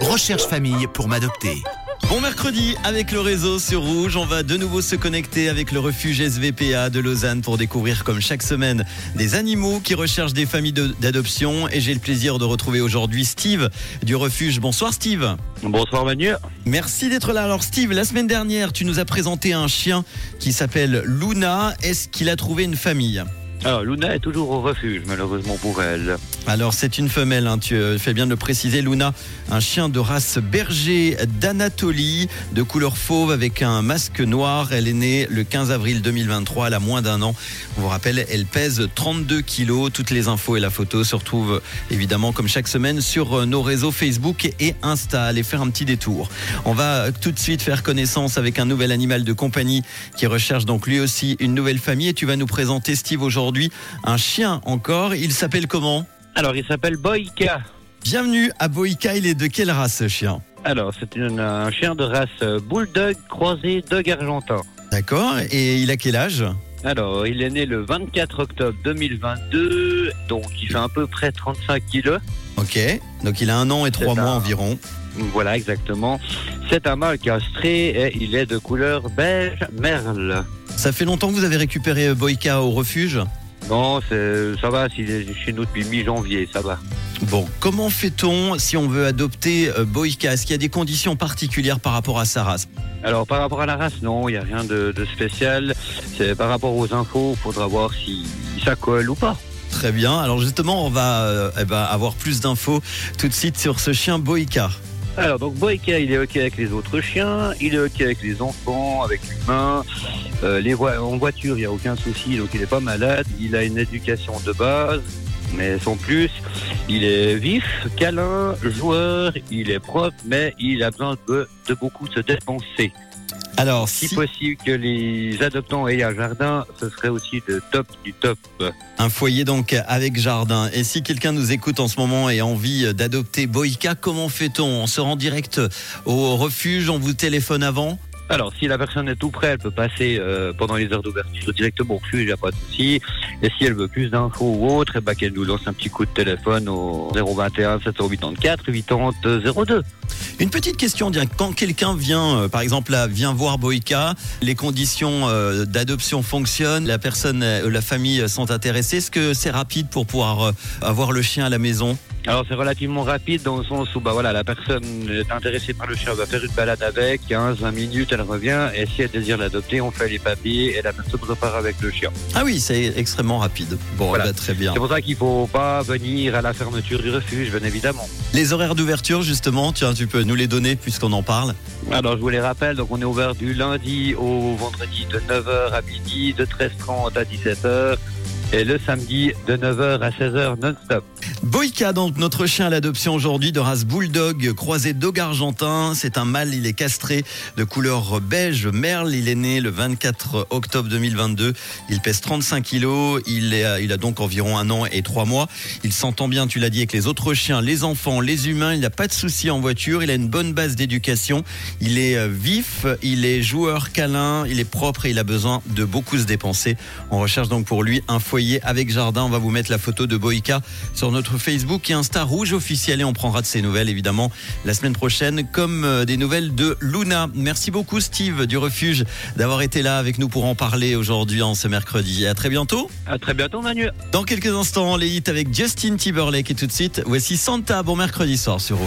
Recherche famille pour m'adopter. Bon mercredi avec le réseau sur Rouge, on va de nouveau se connecter avec le refuge SVPA de Lausanne pour découvrir comme chaque semaine des animaux qui recherchent des familles de- d'adoption et j'ai le plaisir de retrouver aujourd'hui Steve du refuge. Bonsoir Steve. Bonsoir Manu. Merci d'être là. Alors Steve, la semaine dernière, tu nous as présenté un chien qui s'appelle Luna. Est-ce qu'il a trouvé une famille? Alors Luna est toujours au refuge malheureusement pour elle. Alors c'est une femelle, hein, tu euh, fais bien de le préciser, Luna, un chien de race berger d'Anatolie, de couleur fauve avec un masque noir. Elle est née le 15 avril 2023, elle a moins d'un an. On vous rappelle, elle pèse 32 kilos. Toutes les infos et la photo se retrouvent évidemment comme chaque semaine sur euh, nos réseaux Facebook et Insta. Allez faire un petit détour. On va euh, tout de suite faire connaissance avec un nouvel animal de compagnie qui recherche donc lui aussi une nouvelle famille. Et tu vas nous présenter, Steve, aujourd'hui un chien encore. Il s'appelle comment Alors il s'appelle Boyka. Bienvenue à Boïka, il est de quelle race ce chien Alors c'est un chien de race bulldog croisé dog argentin. D'accord, et il a quel âge Alors il est né le 24 octobre 2022, donc il fait à peu près 35 kilos. Ok, donc il a un an et trois mois un- environ. Voilà exactement. C'est un mâle castré et il est de couleur beige merle. Ça fait longtemps que vous avez récupéré Boïka au refuge Non, ça va, chez nous depuis mi-janvier, ça va. Bon, comment fait-on si on veut adopter euh, Boïka Est-ce qu'il y a des conditions particulières par rapport à sa race? Alors par rapport à la race, non, il n'y a rien de, de spécial. C'est par rapport aux infos, il faudra voir si ça colle ou pas. Très bien, alors justement on va euh, eh ben, avoir plus d'infos tout de suite sur ce chien Boïka. Alors donc Boyka, il est ok avec les autres chiens, il est ok avec les enfants, avec l'humain. Euh, les voi- en voiture, il n'y a aucun souci, donc il n'est pas malade. Il a une éducation de base, mais sans plus. Il est vif, câlin, joueur, il est propre, mais il a besoin de beaucoup se dépenser. Alors, Si si possible que les adoptants aient un jardin, ce serait aussi de top du top. un foyer donc avec jardin, et si quelqu'un nous écoute en ce moment et a envie d'adopter Boïka, comment fait-on? On se rend direct au refuge, on vous téléphone avant? Alors, si la personne est tout près, elle peut passer euh, pendant les heures d'ouverture directement au refuge, il n'y a pas de souci. Et si elle veut plus d'infos ou autre, eh ben, qu'elle nous lance un petit coup de téléphone au 021 784 80 02. Une petite question, quand quelqu'un vient, euh, par exemple, là, vient voir Boïka, les conditions euh, d'adoption fonctionnent, la personne, la famille sont intéressées. Est-ce que c'est rapide pour pouvoir avoir le chien à la maison? Alors, c'est relativement rapide dans le sens où bah, voilà, la personne est intéressée par le chien, elle va faire une balade avec, 15-20 minutes, elle revient. Et si elle désire l'adopter, on fait les papiers et la personne repart avec le chien. Ah oui, c'est extrêmement rapide. Bon, Voilà. eh ben, très bien. C'est pour ça qu'il faut pas venir à la fermeture du refuge, bien évidemment. Les horaires d'ouverture, justement, tiens, tu peux nous les donner puisqu'on en parle. Alors je vous les rappelle, donc on est ouvert du lundi au vendredi de 9h à midi, de 13h30 à 17h et le samedi de 9h à 16h non-stop. Boïka, donc notre chien à l'adoption aujourd'hui de race bulldog croisé dog argentin. C'est un mâle, il est castré de couleur beige merle. Il est né le 24 octobre 2022. Il pèse 35 kilos. Il, a donc environ un an et trois mois. Il s'entend bien, tu l'as dit, avec les autres chiens, les enfants, les humains. Il n'a pas de soucis en voiture. Il a une bonne base d'éducation. Il est euh, vif, il est joueur câlin, il est propre et il a besoin de beaucoup se dépenser. On recherche donc pour lui un foyer avec jardin. On va vous mettre la photo de Boïka sur notre Facebook et Insta Rouge officiel et on prendra de ses nouvelles évidemment la semaine prochaine comme euh, des nouvelles de Luna. Merci beaucoup Steve du refuge d'avoir été là avec nous pour en parler aujourd'hui en ce mercredi. À très bientôt. À très bientôt Manu. Dans quelques instants, les hits avec Justin Timberlake et tout de suite, voici Santa. Bon mercredi soir sur Rouge.